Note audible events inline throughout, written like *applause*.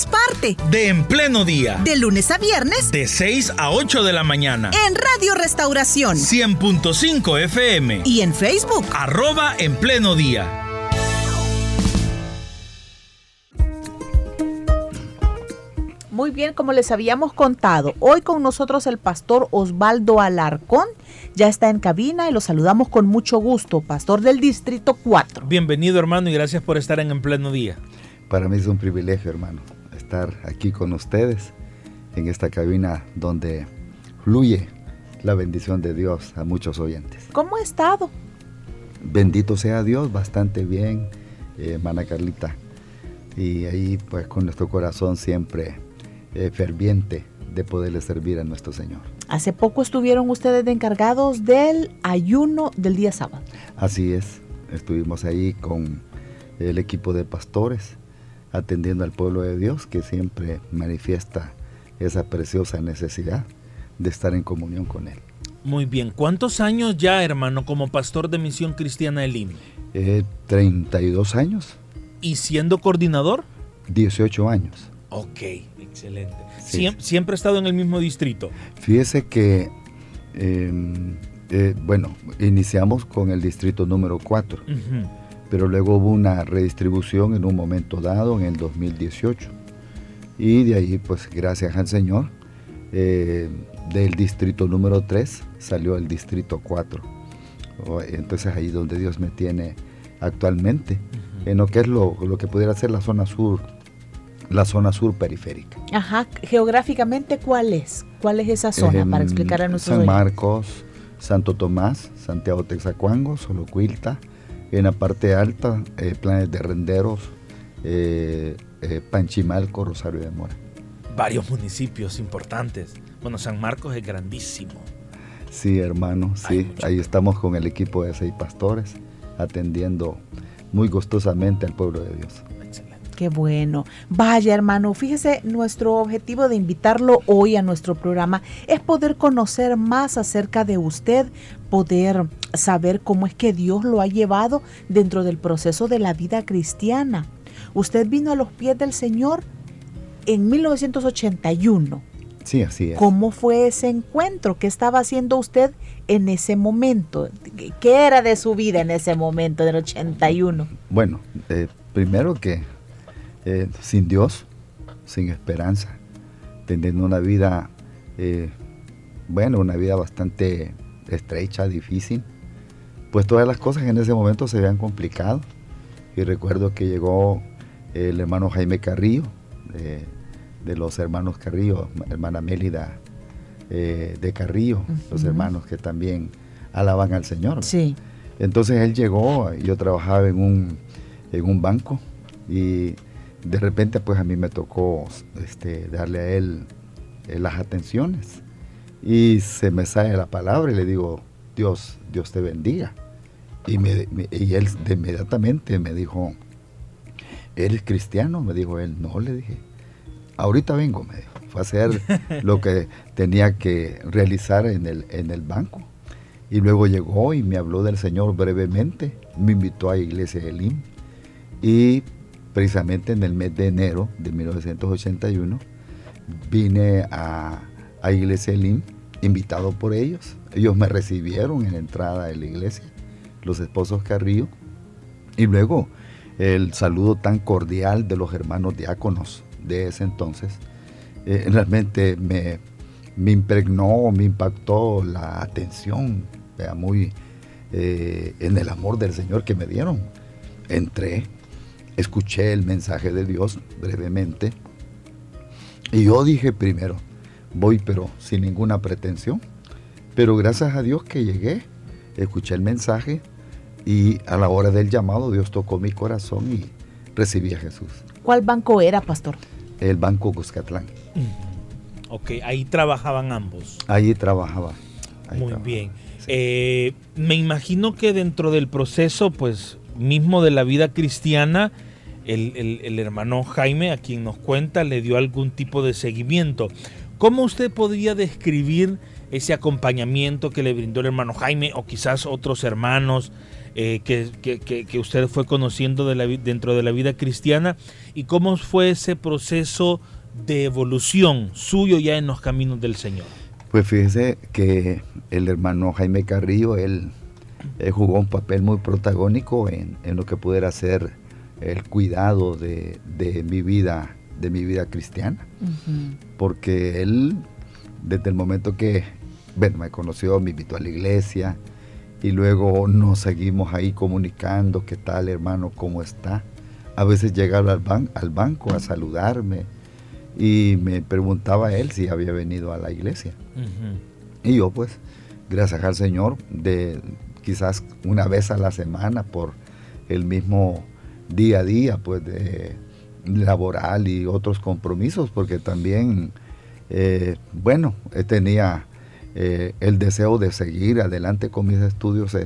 seamos parte de En Pleno Día. De lunes a viernes. De 6 a 8 de la mañana. En Radio Restauración. 100.5 FM. Y en Facebook. Arroba En Pleno Día. Muy bien, como les habíamos contado, hoy con nosotros el pastor Osvaldo Alarcón ya está en cabina y lo saludamos con mucho gusto, pastor del Distrito 4. Bienvenido hermano y gracias por estar en En Pleno Día. Para mí es un privilegio, hermano, estar aquí con ustedes en esta cabina donde fluye la bendición de Dios a muchos oyentes. ¿Cómo ha estado? Bendito sea Dios, bastante bien, eh, hermana Carlita. Y ahí pues con nuestro corazón siempre eh, ferviente de poderle servir a nuestro Señor. Hace poco estuvieron ustedes encargados del ayuno del día sábado. Así es, estuvimos ahí con el equipo de pastores atendiendo al pueblo de Dios que siempre manifiesta esa preciosa necesidad de estar en comunión con Él. Muy bien, ¿cuántos años ya, hermano, como pastor de Misión Cristiana Elim? Eh, 32 años. ¿Y siendo coordinador? 18 años. Ok, excelente. ¿Siempre, ha estado en el mismo distrito? Fíjese que, em, eh, bueno, iniciamos con el distrito número 4 pero luego hubo una redistribución en un momento dado, en el 2018. Y de ahí, pues gracias al Señor, eh, del distrito número 3 salió el distrito 4. Entonces ahí donde Dios me tiene actualmente, en lo que es lo, que pudiera ser la zona sur, la zona sur periférica. Ajá, geográficamente, ¿cuál es? ¿Cuál es esa zona para explicar a nuestros San Marcos, Santo Tomás, Santiago Texacuango, Solocuilta, en la parte alta, eh, planes de renderos, eh, eh, Panchimalco, Rosario de Mora. Varios municipios importantes. Bueno, San Marcos es grandísimo. Sí, hermano, sí. Ahí estamos con el equipo de seis pastores, atendiendo muy gustosamente al pueblo de Dios. Qué bueno. Vaya, hermano, fíjese, nuestro objetivo de invitarlo hoy a nuestro programa es poder conocer más acerca de usted, poder saber cómo es que Dios lo ha llevado dentro del proceso de la vida cristiana. Usted vino a los pies del Señor en 1981. Sí, así es. ¿Cómo fue ese encuentro? ¿Qué estaba haciendo usted en ese momento? ¿Qué era de su vida en ese momento del 81? Bueno, eh, primero que eh, sin Dios, sin esperanza, teniendo una vida, eh, bueno, una vida bastante estrecha, difícil, pues todas las cosas en ese momento se habían complicado. Y recuerdo que llegó el hermano Jaime Carrillo, de los hermanos Carrillo, hermana Mélida eh, de Carrillo, los hermanos que también alaban al Señor. Sí. Entonces él llegó, yo trabajaba en un, en un banco y de repente pues a mí me tocó este, darle a él eh, las atenciones y se me sale la palabra y le digo, Dios, Dios te bendiga. Y, y él de inmediatamente me dijo, ¿eres cristiano? Me dijo él, no, le dije, ahorita vengo, me dijo. Fue a hacer *laughs* lo que tenía que realizar en el, en el banco. Y luego llegó y me habló del Señor brevemente, me invitó a Iglesia de Lim y precisamente en el mes de enero de 1981, vine a, a Iglesia Elim, invitado por ellos. Ellos me recibieron en la entrada de la iglesia, los esposos Carrillo, y luego el saludo tan cordial de los hermanos diáconos de ese entonces, eh, realmente me, me, impregnó, me impactó la atención, muy eh, en el amor del Señor que me dieron. Entré, escuché el mensaje de Dios brevemente y yo dije primero, voy pero sin ninguna pretensión, pero gracias a Dios que llegué, escuché el mensaje y a la hora del llamado Dios tocó mi corazón y recibí a Jesús. ¿Cuál banco era, pastor? El Banco Cuscatlán. Ok, ahí trabajaban ambos. Ahí trabajaba. Muy bien. Eh, me imagino que dentro del proceso, pues, mismo de la vida cristiana, el, hermano Jaime, a quien nos cuenta, le dio algún tipo de seguimiento. ¿Cómo usted podría describir ese acompañamiento que le brindó el hermano Jaime o quizás otros hermanos eh, que, usted fue conociendo dentro de la vida cristiana y cómo fue ese proceso de evolución suyo ya en los caminos del Señor? Pues fíjese que el hermano Jaime Carrillo, él, jugó un papel muy protagónico en, lo que pudiera ser el cuidado de, mi vida, de mi vida cristiana. Porque él, desde el momento que me conoció, me invitó a la iglesia y luego nos seguimos ahí comunicando, ¿qué tal hermano? ¿Cómo está? A veces llegaba al, al banco a saludarme y me preguntaba él si había venido a la iglesia. Y yo pues, gracias al Señor, de quizás una vez a la semana por el mismo día a día, pues de laboral y otros compromisos, porque también, eh, bueno, tenía eh, el deseo de seguir adelante con mis estudios,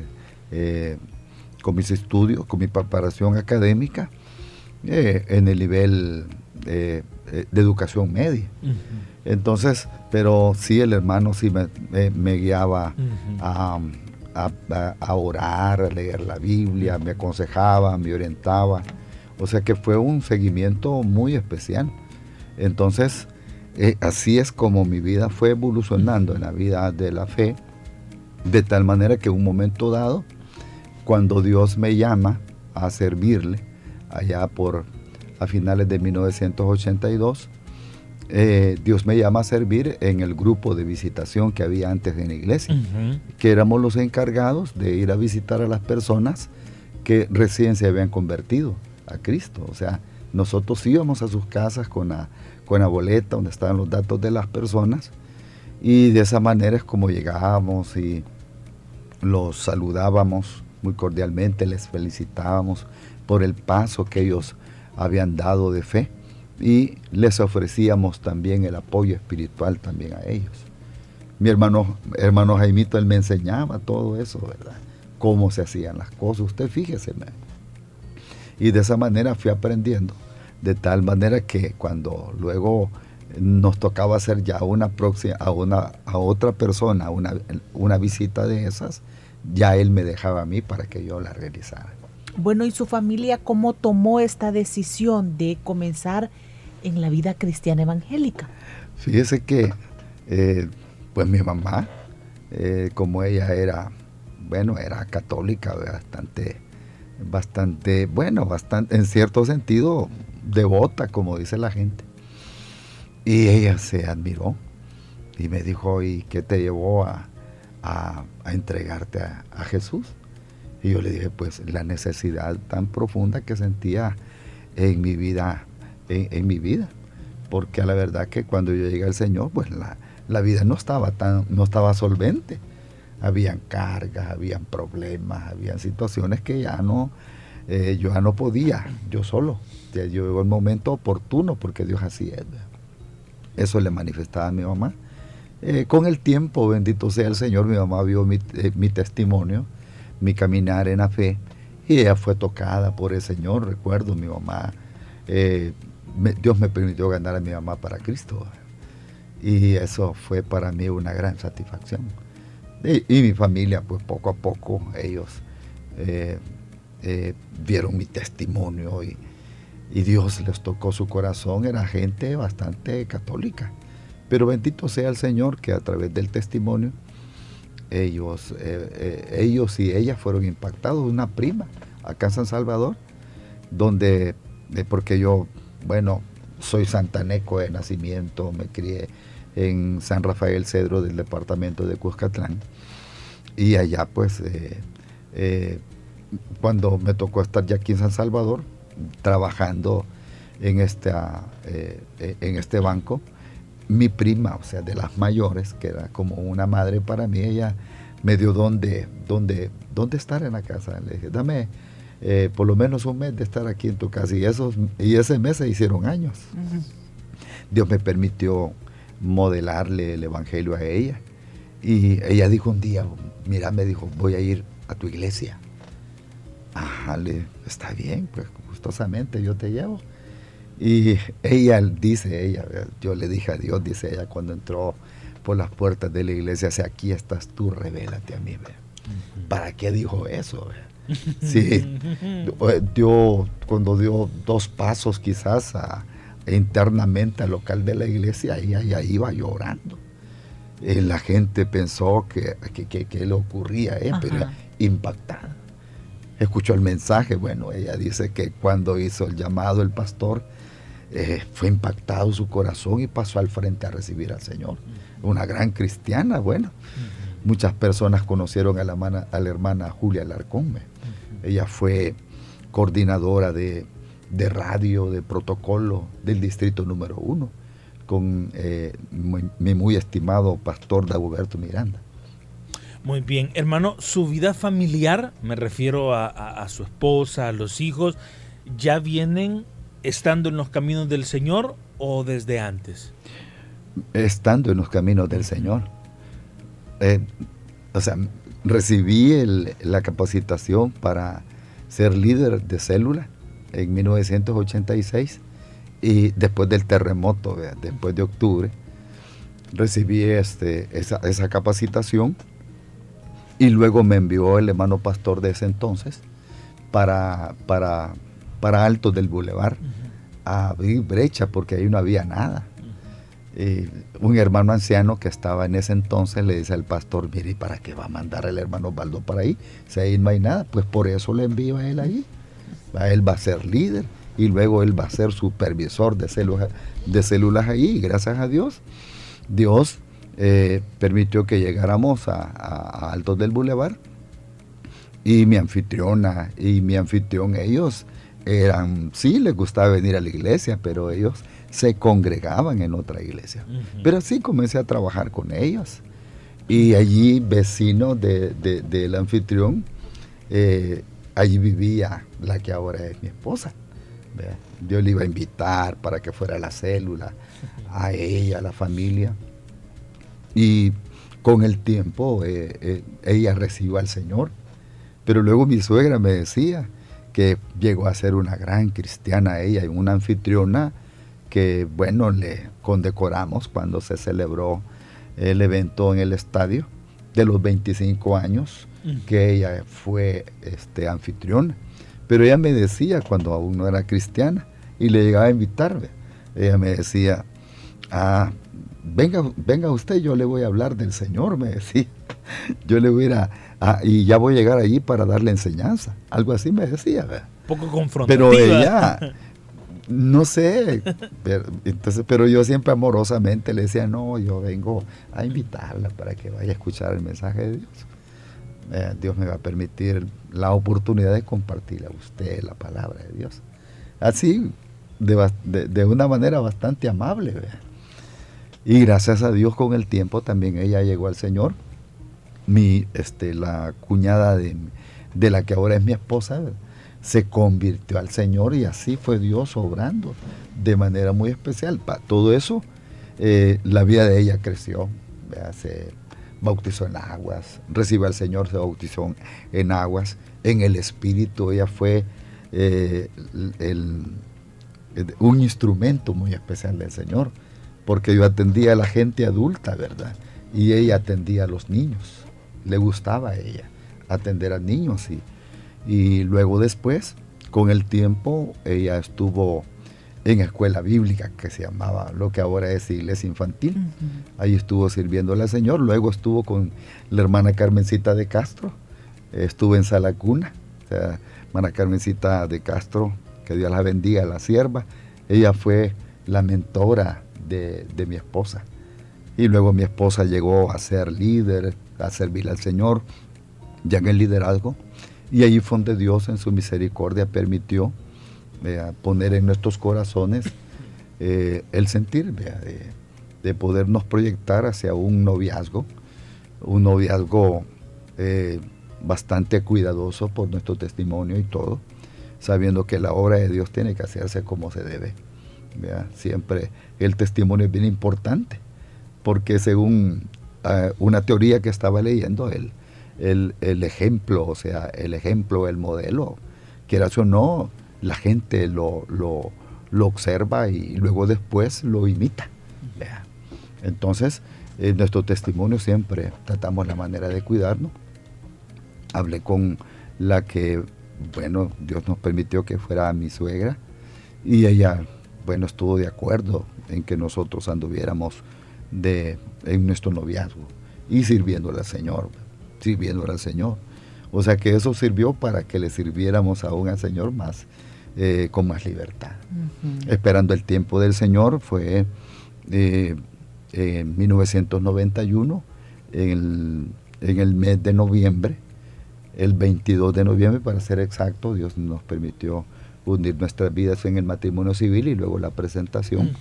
eh, con mis estudios, con mi preparación académica en el nivel de educación media. Entonces, pero sí el hermano sí me, guiaba a, a, orar, a leer la Biblia, me aconsejaba, me orientaba. O sea que fue un seguimiento muy especial. Entonces, eh, así es como mi vida fue evolucionando en la vida de la fe, de tal manera que un momento dado, cuando Dios me llama a servirle, allá por a finales de 1982, eh, Dios me llama a servir en el grupo de visitación que había antes en la iglesia, que éramos los encargados de ir a visitar a las personas que recién se habían convertido a Cristo. O sea, nosotros íbamos a sus casas con la, con la boleta donde estaban los datos de las personas y de esa manera es como llegábamos y los saludábamos muy cordialmente, les felicitábamos por el paso que ellos habían dado de fe y les ofrecíamos también el apoyo espiritual también a ellos. Mi hermano, hermano Jaimito, él me enseñaba todo eso, ¿verdad? Cómo se hacían las cosas. Usted fíjese. Y de esa manera fui aprendiendo. De tal manera que cuando luego nos tocaba hacer ya una próxima, a, una, a otra persona una, una visita de esas, ya él me dejaba a mí para que yo la realizara. Bueno, ¿y su familia cómo tomó esta decisión de comenzar en la vida cristiana evangélica? Fíjese que, eh, pues mi mamá, eh, como ella era, bueno, era católica, bastante, bastante, bueno, bastante, en cierto sentido, devota, como dice la gente. Y ella se admiró y me dijo, ¿y qué te llevó a, entregarte a Jesús? Y yo le dije, pues la necesidad tan profunda que sentía en mi vida, en, mi vida. Porque a la verdad que cuando yo llegué al Señor, pues la, vida no estaba tan, no estaba solvente. Habían cargas, habían problemas, habían situaciones que ya no, eh, yo ya no podía, yo solo. Ya llegó el momento oportuno, porque Dios así es. Eso le manifestaba a mi mamá. Eh, con el tiempo, bendito sea el Señor, mi mamá vio mi, eh, mi testimonio mi caminar en la fe. Y ella fue tocada por el Señor, recuerdo mi mamá. Eh, Dios me permitió ganar a mi mamá para Cristo. Y eso fue para mí una gran satisfacción. Y, mi familia, pues poco a poco, ellos eh, eh, vieron mi testimonio y, Dios les tocó su corazón. Era gente bastante católica. Pero bendito sea el Señor que a través del testimonio ellos, eh, eh, ellos y ella fueron impactados, una prima acá en San Salvador, donde, eh, porque yo, bueno, soy santaneco de nacimiento, me crié en San Rafael Cedro del departamento de Cuscatlán, y allá pues, cuando me tocó estar ya aquí en San Salvador, trabajando en, esta, en este banco, mi prima, o sea, de las mayores, que era como una madre para mí, ella me dio dónde, dónde, dónde estar en la casa. Le dije, dame eh, por lo menos un mes de estar aquí en tu casa. Y, esos, y ese mes se hicieron años. Dios me permitió modelarle el Evangelio a ella. Y ella dijo un día, mira, me dijo, voy a ir a tu iglesia. Ajá, le, está bien, pues gustosamente yo te llevo. Y ella dice, ella, yo le dije a Dios, dice ella, cuando entró por las puertas de la iglesia, si aquí estás tú, revélate a mí. ¿Para qué dijo eso? *laughs* Sí, dio, cuando dio dos pasos quizás internamente al local de la iglesia, ella ya iba llorando. Eh, la gente pensó que, que, le ocurría, eh, pero impactada. Escuchó el mensaje, bueno, ella dice que cuando hizo el llamado el pastor, eh, fue impactado su corazón y pasó al frente a recibir al Señor. Una gran cristiana, bueno. Muchas personas conocieron a la, a la hermana Julia Larcón. Ella fue coordinadora de, de, radio, de protocolo del distrito número uno, con eh, mi, muy estimado pastor Dagoberto Miranda. Muy bien, hermano, su vida familiar, me refiero a, su esposa, a los hijos, ¿ya vienen estando en los caminos del Señor o desde antes? Estando en los caminos del Señor. Eh, o sea, recibí la capacitación para ser líder de célula en 1986 y después del terremoto, después de octubre, recibí este, esa, esa capacitación y luego me envió el hermano pastor de ese entonces para, para, para Alto del Boulevard a abrir brecha porque ahí no había nada. Un hermano anciano que estaba en ese entonces le dice al pastor, mire, ¿para qué va a mandar el hermano Baldo para ahí? Si ahí no hay nada, pues por eso le envío a él ahí. A él va a ser líder y luego él va a ser supervisor de células, de células ahí. Y gracias a Dios, Dios eh, permitió que llegáramos a, Altos del Boulevard y mi anfitriona y mi anfitrión, ellos eran, sí, les gustaba venir a la iglesia, pero ellos se congregaban en otra iglesia. Pero así comencé a trabajar con ellos. Y allí, vecino del anfitrión, eh, allí vivía la que ahora es mi esposa. Yo le iba a invitar para que fuera a la célula, a ella, a la familia. Y con el tiempo eh, eh, ella recibió al Señor. Pero luego mi suegra me decía que llegó a ser una gran cristiana ella y una anfitriona que, bueno, le condecoramos cuando se celebró el evento en el estadio de los 25 años que ella fue este, anfitriona. Pero ella me decía cuando aún no era cristiana y le llegaba a invitarme, ella me decía, ah, venga, venga usted, yo le voy a hablar del Señor, me decía. *laughs* Yo le voy a y ya voy a llegar allí para darle enseñanza. Algo así me decía. Poco confrontativa. Pero ella, *laughs* no sé, pero, entonces, pero yo siempre amorosamente le decía, no, yo vengo a invitarla para que vaya a escuchar el mensaje de Dios. Eh, Dios me va a permitir la oportunidad de compartir a usted la palabra de Dios. Así, de, de una manera bastante amable. ¿verdad? Y gracias a Dios con el tiempo también ella llegó al Señor. Mi, este, la cuñada de, la que ahora es mi esposa se convirtió al Señor y así fue Dios obrando de manera muy especial. Para todo eso, eh, la vida de ella creció. Se bautizó en aguas, recibe al Señor, se bautizó en aguas, en el Espíritu. Ella fue eh, un instrumento muy especial del Señor porque yo atendía a la gente adulta, ¿verdad? Y ella atendía a los niños. Le gustaba a ella atender a niños. Y, y luego después, con el tiempo, ella estuvo en escuela bíblica que se llamaba lo que ahora es iglesia infantil. Ahí estuvo sirviendo al Señor. Luego estuvo con la hermana Carmencita de Castro. Estuvo en Salacuna. O hermana Carmencita de Castro, que Dios la bendiga, la sierva. Ella fue la mentora de, mi esposa. Y luego mi esposa llegó a ser líder, a servir al Señor, ya en el liderazgo. Y ahí fue donde Dios en su misericordia permitió poner en nuestros corazones eh, el sentir de, podernos proyectar hacia un noviazgo, un noviazgo eh, bastante cuidadoso por nuestro testimonio y todo, sabiendo que la obra de Dios tiene que hacerse como se debe. Siempre el testimonio es bien importante, porque según eh, una teoría que estaba leyendo, el, el, ejemplo, o sea, el ejemplo, el modelo, quieras o no, la gente lo, lo, lo observa y luego después lo imita. Entonces, en nuestro testimonio siempre tratamos la manera de cuidarnos. Hablé con la que, bueno, Dios nos permitió que fuera mi suegra y ella, bueno, estuvo de acuerdo en que nosotros anduviéramos de, en nuestro noviazgo y sirviéndole al Señor, sirviéndole al Señor. O sea que eso sirvió para que le sirviéramos aún al Señor más, eh, con más libertad. Esperando el tiempo del Señor fue eh, en 1991, en el, en el mes de noviembre, el 22 de noviembre para ser exacto, Dios nos permitió unir nuestras vidas en el matrimonio civil y luego la presentación,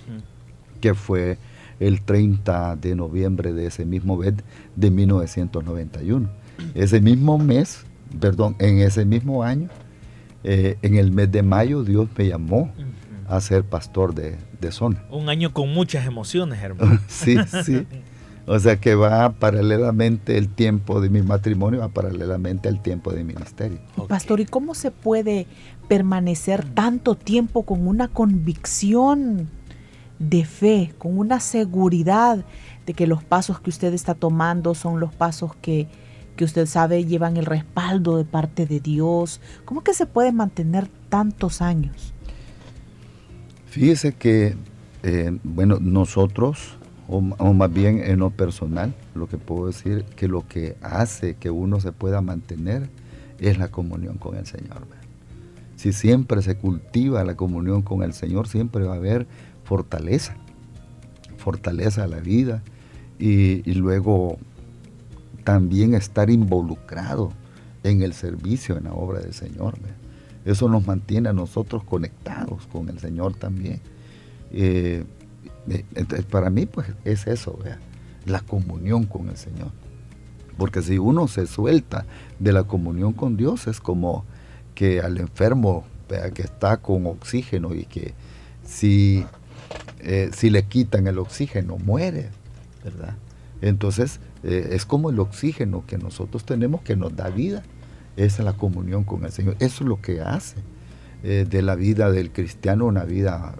que fue el 30 de noviembre de ese mismo mes de 1991. Ese mismo mes, perdón, en ese mismo año, eh, en el mes de mayo, Dios me llamó a ser pastor de, de zona. Un año con muchas emociones, hermano. *laughs* sí, sí. O sea que va paralelamente el tiempo de mi matrimonio, va paralelamente al tiempo de ministerio. Pastor, ¿y cómo se puede permanecer tanto tiempo con una convicción de fe, con una seguridad de que los pasos que usted está tomando son los pasos que, que usted sabe llevan el respaldo de parte de Dios? ¿Cómo que se puede mantener tantos años? Fíjese que, eh, bueno, nosotros o, más bien en lo personal, lo que puedo decir que lo que hace que uno se pueda mantener es la comunión con el Señor. Si siempre se cultiva la comunión con el Señor, siempre va a haber fortaleza, fortaleza a la vida y, luego también estar involucrado en el servicio, en la obra del Señor. Eso nos mantiene a nosotros conectados con el Señor también. Eh, entonces, para mí, pues es eso, la comunión con el Señor. Porque si uno se suelta de la comunión con Dios, es como que al enfermo que está con oxígeno y que si, eh, si le quitan el oxígeno, muere, ¿verdad? Entonces, eh, es como el oxígeno que nosotros tenemos que nos da vida. Es la comunión con el Señor. Eso es lo que hace eh, de la vida del cristiano una vida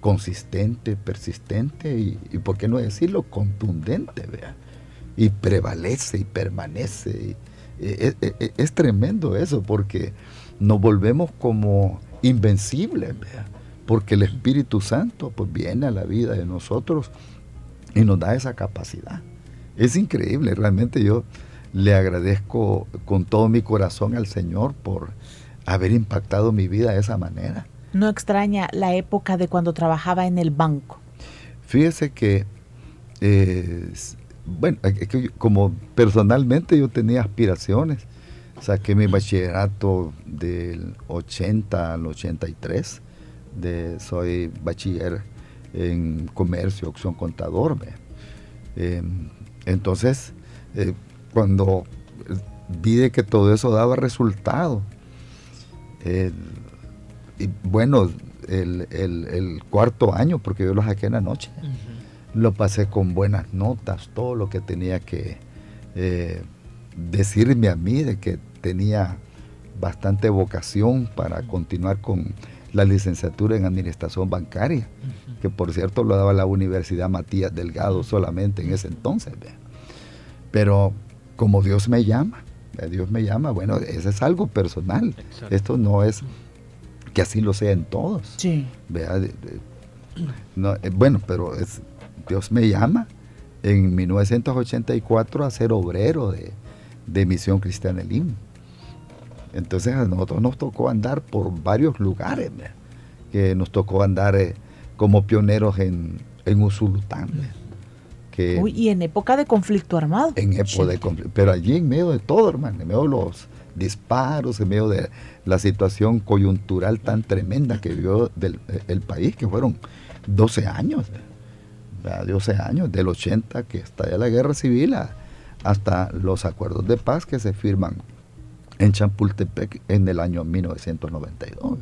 consistente, persistente y, por qué no decirlo, contundente, vea. Y prevalece y permanece. E, e, e, es, tremendo eso porque nos volvemos como invencibles, vea. Porque el Espíritu Santo pues viene a la vida de nosotros y nos da esa capacidad. Es increíble, realmente yo le agradezco con todo mi corazón al Señor por haber impactado mi vida de esa manera no extraña la época de cuando trabajaba en el banco. Fíjese que, eh, bueno, como personalmente yo tenía aspiraciones, saqué mi bachillerato del 80 al 83, de, soy bachiller en comercio, opción contador. Em, entonces, eh, cuando vi de que todo eso daba resultado, eh, y bueno, el, cuarto año, porque yo lo saqué en la noche, lo pasé con buenas notas, todo lo que tenía que eh, decirme a mí de que tenía bastante vocación para continuar con la licenciatura en administración bancaria, que por cierto lo daba la Universidad Matías Delgado solamente en ese entonces. Pero como Dios me llama, Dios me llama, bueno, eso es algo personal. Esto no es que así lo sea en todos. Sí. no, eh, bueno, pero es, Dios me llama en 1984 a ser obrero de, de Misión Cristiana Elim. Entonces a nosotros nos tocó andar por varios lugares, que nos tocó andar eh, como pioneros en, en Usulután. Que, y en época de conflicto armado. En época de conflicto, pero allí en medio de todo, hermano, en medio de los disparos, en medio de la situación coyuntural tan tremenda que vivió del, el país, que fueron 12 años, 12 años, del 80 que estalla la guerra civil hasta los acuerdos de paz que se firman en Champultepec en el año 1992. O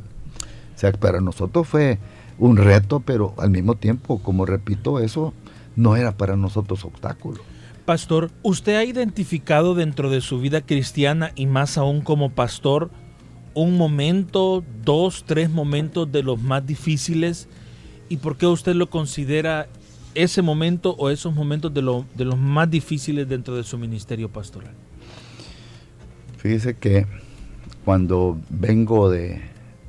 sea, para nosotros fue un reto, pero al mismo tiempo, como repito, eso no era para nosotros obstáculo. Pastor, ¿usted ha identificado dentro de su vida cristiana y más aún como pastor un momento, dos, tres momentos de los más difíciles? ¿Y por qué usted lo considera ese momento o esos momentos de, de los más difíciles dentro de su ministerio pastoral? Fíjese que cuando vengo de,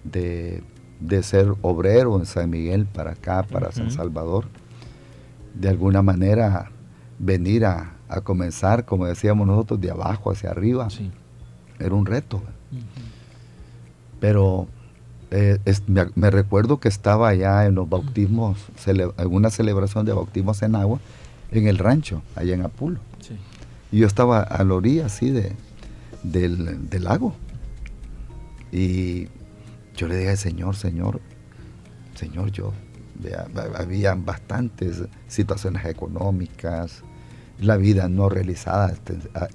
de, ser obrero en San Miguel para acá, para San Salvador, de alguna manera venir a, comenzar, como decíamos nosotros, de abajo hacia arriba, era un reto. Pero eh, me, recuerdo que estaba allá en los bautismos, en una celebración de bautismos en agua, en el rancho, allá en Apulo. Y yo estaba a la orilla así de, del, del lago. Y yo le dije al Señor, Señor, Señor, yo, había bastantes situaciones económicas, la vida no realizada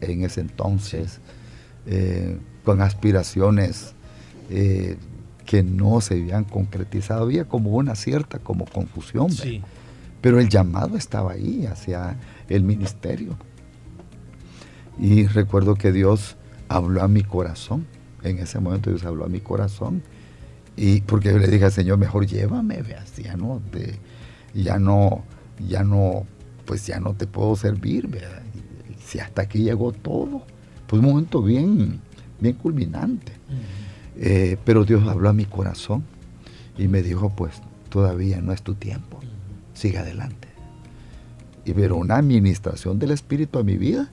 en ese entonces, eh, con aspiraciones eh, que no se habían concretizado. Había como una cierta como confusión, pero el llamado estaba ahí hacia el ministerio. Y recuerdo que Dios habló a mi corazón. En ese momento Dios habló a mi corazón. Y porque yo le dije al Señor, mejor llévame, veas, ya no, ya no, ya no pues ya no te puedo servir, ¿verdad? Si hasta aquí llegó todo, pues un momento bien, bien culminante. Eh, pero Dios habló a mi corazón y me dijo, pues todavía no es tu tiempo, sigue adelante. Y pero una administración del Espíritu a mi vida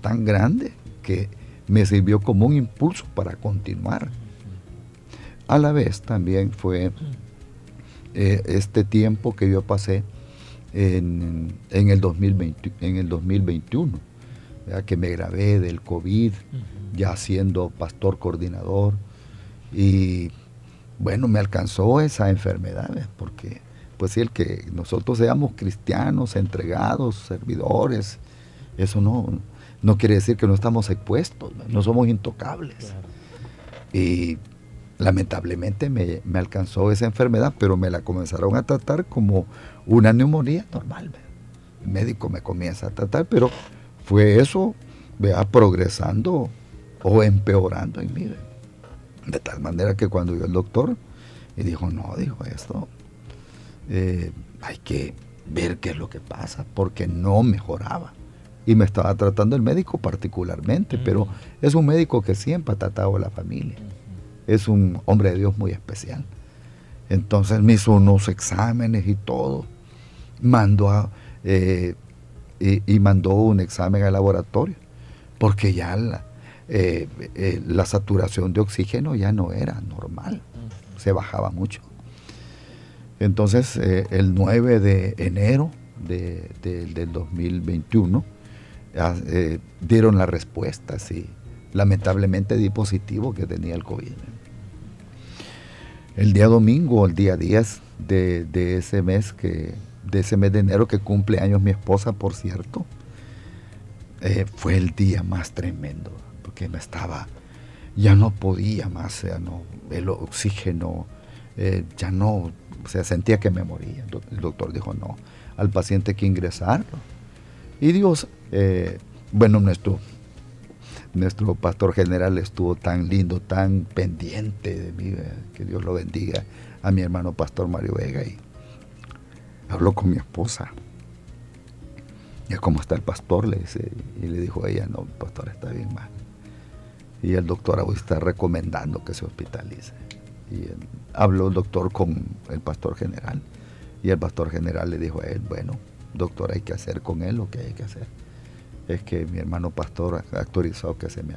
tan grande que me sirvió como un impulso para continuar. A la vez también fue eh, este tiempo que yo pasé en, el, 2020, en el 2021, que me grabé del COVID, ya siendo pastor coordinador. Y bueno, me alcanzó esa enfermedad, porque pues el que nosotros seamos cristianos, entregados, servidores, eso no, no quiere decir que no estamos expuestos, no, somos intocables. Y lamentablemente me, alcanzó esa enfermedad, pero me la comenzaron a tratar como una neumonía normal. El médico me comienza a tratar, pero fue eso, vea, progresando o empeorando en mí. De tal manera que cuando vio el doctor, y dijo, no, dijo esto, eh, hay que ver qué es lo que pasa, porque no mejoraba. Y me estaba tratando el médico particularmente, pero es un médico que siempre ha tratado a la familia es un hombre de Dios muy especial. Entonces me hizo unos exámenes y todo. Mandó a, eh, y, mandó un examen al laboratorio, porque ya la, eh, eh, la saturación de oxígeno ya no era normal, se bajaba mucho. Entonces, el 9 de enero del 2021, ah, dieron la respuesta, sí, lamentablemente di positivo que tenía el COVID el día domingo, el día 10 de, ese mes que, de ese mes de enero que cumple años mi esposa, por cierto, eh, fue el día más tremendo, porque me estaba, ya no podía más, ya no, el oxígeno, eh, ya no, o sea, sentía que me moría. El doctor dijo, no, al paciente hay que ingresarlo. Y Dios, eh, bueno, nuestro nuestro pastor general estuvo tan lindo, tan pendiente de mí, que Dios lo bendiga, a mi hermano pastor Mario Vega y habló con mi esposa. Y cómo está el pastor, le dice, y le dijo a ella, no, el pastor está bien mal. Y el doctor hoy está recomendando que se hospitalice. Y habló el doctor con el pastor general. Y el pastor general le dijo a él, bueno, doctor, hay que hacer con él lo que hay que hacer es que mi hermano pastor autorizó que se me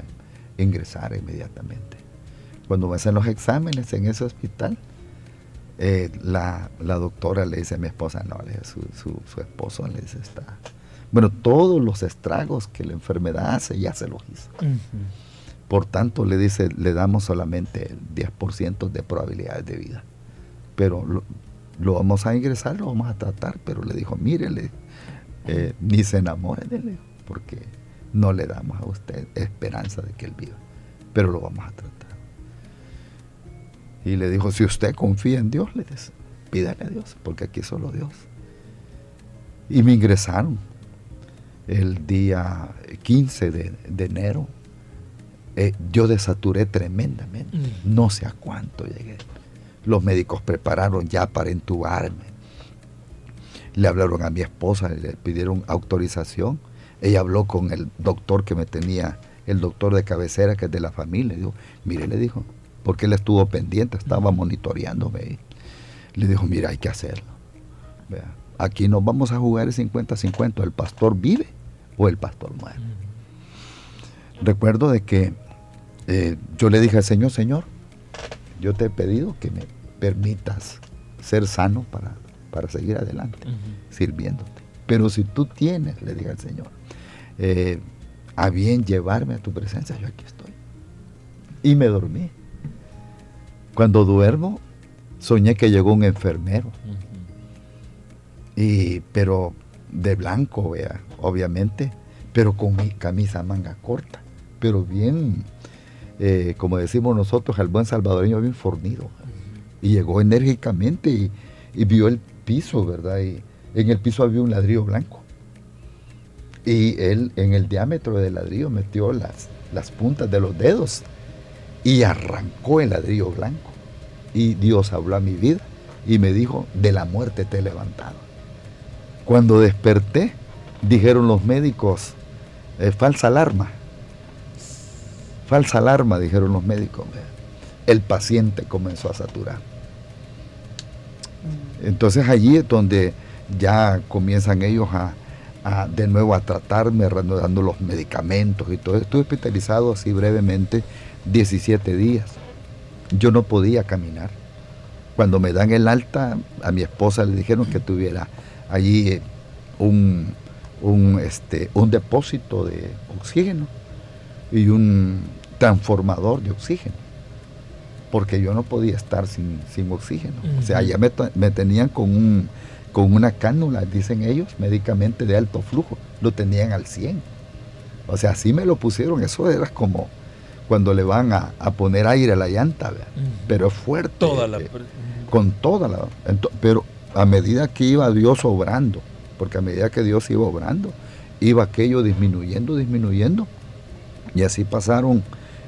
ingresara inmediatamente. Cuando me hacen los exámenes en ese hospital, eh, la, doctora le dice a mi esposa, no, su, esposo le dice, está... Bueno, todos los estragos que la enfermedad hace ya se los hizo. Por tanto, le dice, le damos solamente el 10% de probabilidades de vida. Pero lo, vamos a ingresar, lo vamos a tratar, pero le dijo, mírele, eh, ni se enamore de él porque no le damos a usted esperanza de que él viva, pero lo vamos a tratar. Y le dijo, si usted confía en Dios, le dice, pídale a Dios, porque aquí solo Dios. Y me ingresaron. el día 15 de, enero, eh, yo desaturé tremendamente. Mm. No sé a cuánto llegué. Los médicos prepararon ya para entubarme. Le hablaron a mi esposa, le pidieron autorización. Ella habló con el doctor que me tenía, el doctor de cabecera que es de la familia. Dijo, mire, le dijo, porque él estuvo pendiente, estaba monitoreándome. Le dijo, mira, hay que hacerlo. Aquí nos vamos a jugar el 50-50, el pastor vive o el pastor muere. Recuerdo de que eh, yo le dije al Señor, Señor, yo te he pedido que me permitas ser sano para, para seguir adelante, sirviéndote. Pero si tú tienes, le dije al Señor, eh, a bien llevarme a tu presencia, yo aquí estoy. Y me dormí. Cuando duermo, soñé que llegó un enfermero. y, pero de blanco, vea, obviamente, pero con mi camisa manga corta, pero bien, eh, como decimos nosotros, al buen salvadoreño bien fornido. Y llegó enérgicamente y, vio el piso, ¿verdad? Y en el piso había un ladrillo blanco. Y él en el diámetro del ladrillo metió las, las puntas de los dedos y arrancó el ladrillo blanco. Y Dios habló a mi vida y me dijo, de la muerte te he levantado. Cuando desperté, dijeron los médicos, falsa alarma. Falsa alarma, dijeron los médicos. El paciente comenzó a saturar. Entonces allí es donde ya comienzan ellos a, de nuevo a tratarme, dando los medicamentos y todo. Estuve hospitalizado así brevemente 17 días. Yo no podía caminar. Cuando me dan el alta, a mi esposa le dijeron que tuviera allí eh, un, un, este, un depósito de oxígeno y un transformador de oxígeno, porque yo no podía estar sin, oxígeno. O sea, ya me, me, tenían con, un, con una cánula, dicen ellos, médicamente de alto flujo, lo tenían al 100. O sea, así me lo pusieron, eso era como cuando le van a, poner aire a la llanta, pero fuerte. Toda la... con toda la... pero a medida que iba Dios obrando, porque a medida que Dios iba obrando, iba aquello disminuyendo, disminuyendo. Y así pasaron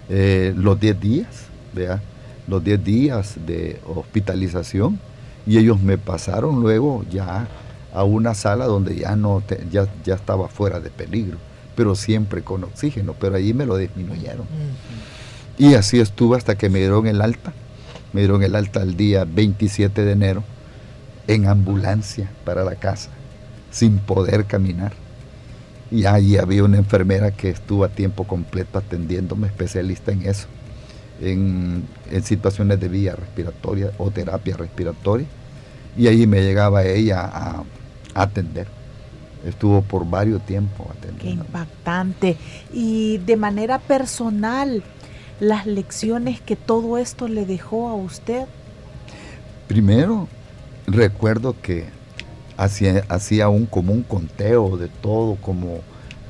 eh, los 10 días, ¿vea? los 10 días de hospitalización. Y ellos me pasaron luego ya a una sala donde ya, no ya, ya estaba fuera de peligro, pero siempre con oxígeno, pero ahí me lo disminuyeron. Y así estuve hasta que me dieron el alta. Me dieron el alta el día 27 de enero en ambulancia para la casa sin poder caminar. Y ahí había una enfermera que estuvo a tiempo completo atendiéndome, especialista en eso, en, situaciones de vía respiratoria o terapia respiratoria. Y ahí me llegaba ella a, atender. Estuvo por varios tiempos atendiendo. Qué impactante. Y de manera personal, las lecciones que todo esto le dejó a usted. Primero, recuerdo que hacía, hacía un como un conteo de todo, como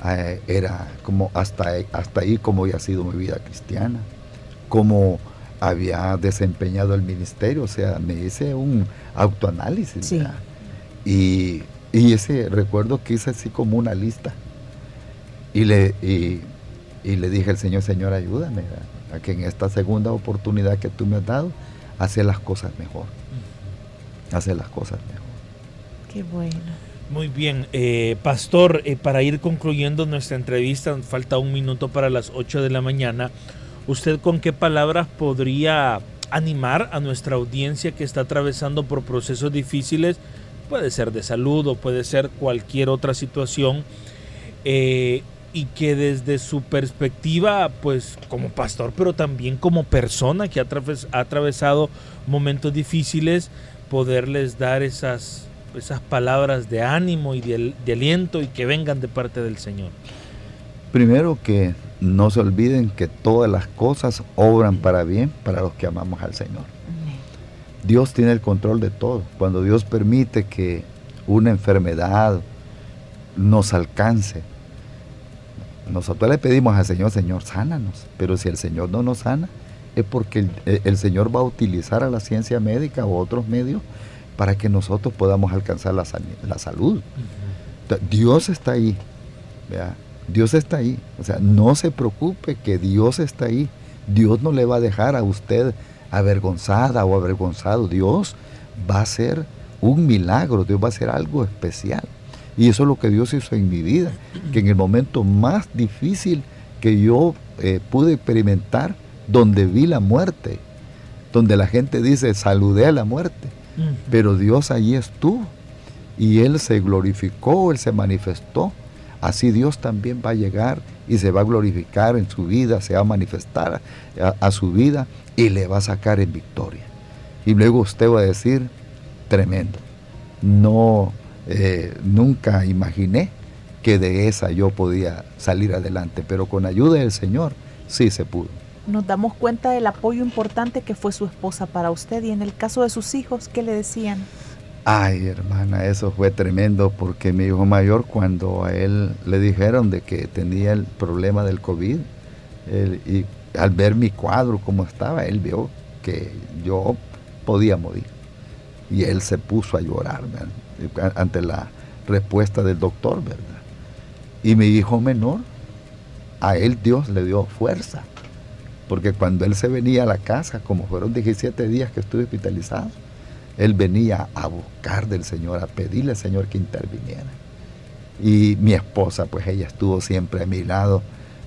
eh, era, como hasta, hasta ahí como había sido mi vida cristiana, como había desempeñado el ministerio, o sea, me hice un autoanálisis. Y, ese recuerdo que hice así como una lista. Y le, y, le dije al Señor, Señor, ayúdame a que en esta segunda oportunidad que tú me has dado, hacer las cosas mejor. Hacer las cosas mejor bueno. Muy bien, eh, Pastor, eh, para ir concluyendo nuestra entrevista, falta un minuto para las 8 de la mañana. ¿Usted con qué palabras podría animar a nuestra audiencia que está atravesando por procesos difíciles? Puede ser de salud o puede ser cualquier otra situación. Eh, y que desde su perspectiva, pues como pastor, pero también como persona que ha atravesado momentos difíciles, poderles dar esas esas palabras de ánimo y de, aliento y que vengan de parte del Señor? Primero que no se olviden que todas las cosas obran para bien para los que amamos al Señor. Dios tiene el control de todo. Cuando Dios permite que una enfermedad nos alcance, nosotros le pedimos al Señor, Señor, sánanos. Pero si el Señor no nos sana, es porque el, el Señor va a utilizar a la ciencia médica o otros medios para que nosotros podamos alcanzar la, salud. Dios está ahí Dios está ahí. O sea, no se preocupe que Dios está ahí. Dios no le va a dejar a usted avergonzada o avergonzado. Dios va a hacer un milagro, Dios va a hacer algo especial. Y eso es lo que Dios hizo en mi vida, que en el momento más difícil que yo eh, pude experimentar, donde vi la muerte, donde la gente dice, saludé a la muerte, pero Dios allí estuvo y Él se glorificó, Él se manifestó. Así Dios también va a llegar y se va a glorificar en su vida, se va a manifestar a su vida y le va a sacar en victoria. Y luego usted va a decir, tremendo. No, eh, nunca imaginé que de esa yo podía salir adelante, pero con ayuda del Señor sí se pudo. Nos damos cuenta del apoyo importante que fue su esposa para usted y en el caso de sus hijos, ¿qué le decían? Ay, hermana, eso fue tremendo porque mi hijo mayor cuando a él le dijeron de que tenía el problema del COVID y al ver mi cuadro como estaba, él vio que yo podía morir. Y él se puso a llorar ante la respuesta del doctor, ¿verdad? Y mi hijo menor, a él Dios le dio fuerza. Porque cuando él se venía a la casa, como fueron 17 días que estuve hospitalizado, él venía a buscar del Señor, a pedirle al Señor que interviniera. Y mi esposa, pues ella estuvo siempre a mi lado,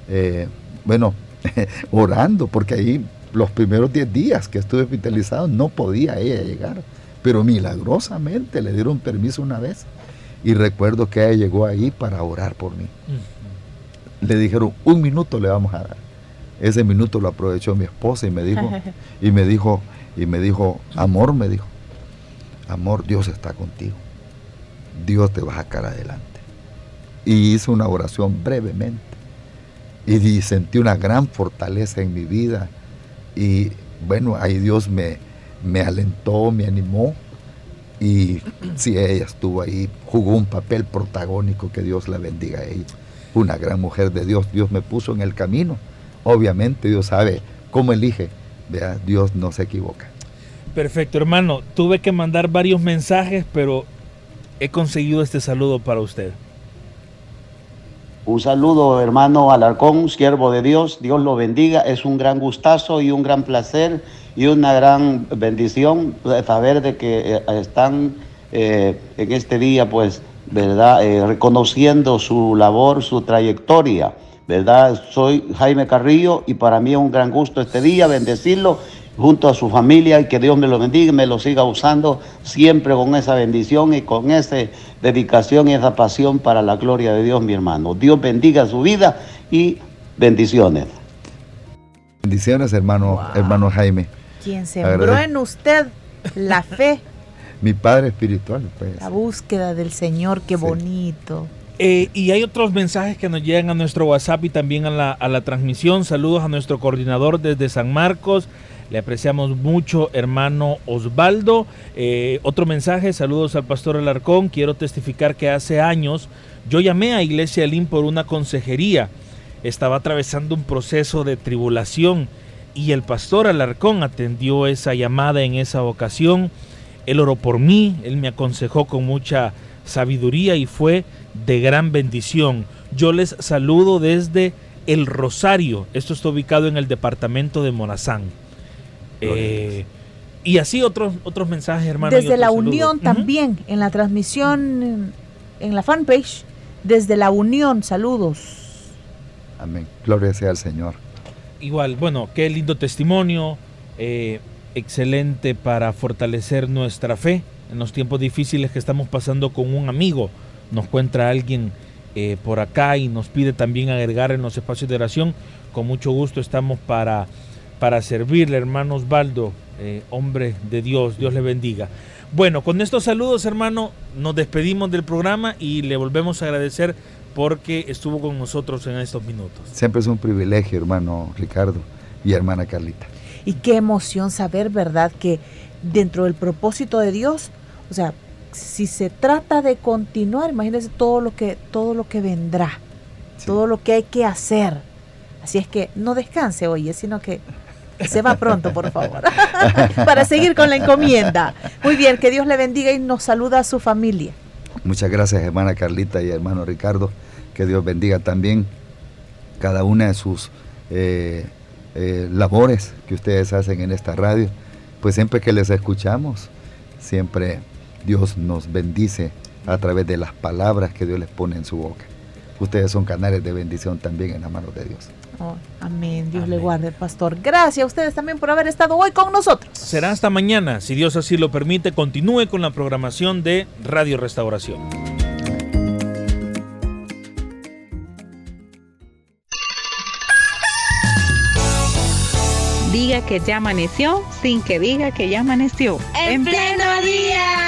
eh, bueno, *laughs* orando, porque ahí los primeros 10 días que estuve hospitalizado no podía ella llegar, pero milagrosamente le dieron permiso una vez y recuerdo que ella llegó ahí para orar por mí. Le dijeron, un minuto le vamos a dar. Ese minuto lo aprovechó mi esposa y me dijo, *laughs* y me dijo, y me dijo, amor, me dijo, amor, Dios está contigo. Dios te va a sacar adelante. Y hice una oración brevemente. Y sentí una gran fortaleza en mi vida y bueno, ahí Dios me, me alentó, me animó. Y sí, ella estuvo ahí, jugó un papel protagónico, que Dios la bendiga a ella. Una gran mujer de Dios, Dios me puso en el camino. Obviamente Dios sabe cómo elige, Vea, Dios no se equivoca. Perfecto, hermano. Tuve que mandar varios mensajes, pero he conseguido este saludo para usted. Un saludo, hermano Alarcón, siervo de Dios. Dios lo bendiga. Es un gran gustazo y un gran placer y una gran bendición saber de que eh, están eh, en este día, pues, ¿verdad? Eh, reconociendo su labor, su trayectoria, ¿verdad? Soy Jaime Carrillo y para mí es un gran gusto este día bendecirlo junto a su familia y que Dios me lo bendiga y me lo siga usando siempre con esa bendición y con esa dedicación y esa pasión para la gloria de Dios, mi hermano. Dios bendiga su vida y bendiciones. Bendiciones, hermano, hermano Jaime. Quien sembró en usted la fe. *laughs* mi padre espiritual. Pues. La búsqueda del Señor, qué bonito. Eh, y hay otros mensajes que nos llegan a nuestro WhatsApp y también a la, a la transmisión. Saludos a nuestro coordinador desde San Marcos, le apreciamos mucho, hermano Osvaldo. Eh, otro mensaje, saludos al pastor Alarcón. Quiero testificar que hace años yo llamé a Iglesia Elín por una consejería. Estaba atravesando un proceso de tribulación y el pastor Alarcón atendió esa llamada en esa ocasión. Él oró por mí, él me aconsejó con mucha sabiduría y fue de gran bendición. Yo les saludo desde El Rosario. Esto está ubicado en el departamento de Morazán. Eh, y así otros, otros mensajes, hermano. Desde la Unión también, en la transmisión, en la fanpage, desde la Unión, saludos. Amén. Gloria sea al Señor. Igual, bueno, qué lindo testimonio, eh, excelente para fortalecer nuestra fe en los tiempos difíciles que estamos pasando con un amigo. Nos cuenta alguien eh, por acá y nos pide también agregar en los espacios de oración. Con mucho gusto estamos para para servirle, hermano Osvaldo, eh, hombre de Dios, Dios le bendiga. Bueno, con estos saludos, hermano, nos despedimos del programa y le volvemos a agradecer porque estuvo con nosotros en estos minutos. Siempre es un privilegio, hermano Ricardo y hermana Carlita. Y qué emoción saber, ¿verdad? Que dentro del propósito de Dios, o sea, si se trata de continuar, imagínense todo lo que, todo lo que vendrá, todo lo que hay que hacer. Así es que no descanse, oye, sino que se va pronto, por favor, *laughs* para seguir con la encomienda. Muy bien, que Dios le bendiga y nos saluda a su familia. Muchas gracias, hermana Carlita y hermano Ricardo. Que Dios bendiga también cada una de sus eh, eh, labores que ustedes hacen en esta radio. Pues siempre que les escuchamos, siempre Dios nos bendice a través de las palabras que Dios les pone en su boca. Ustedes son canales de bendición también en la mano de Dios. Oh, amén. Dios le guarde, pastor. Gracias a ustedes también por haber estado hoy con nosotros. Será hasta mañana, si Dios así lo permite. Continúe con la programación de Radio Restauración. Diga que ya amaneció sin que diga que ya amaneció. En pleno día.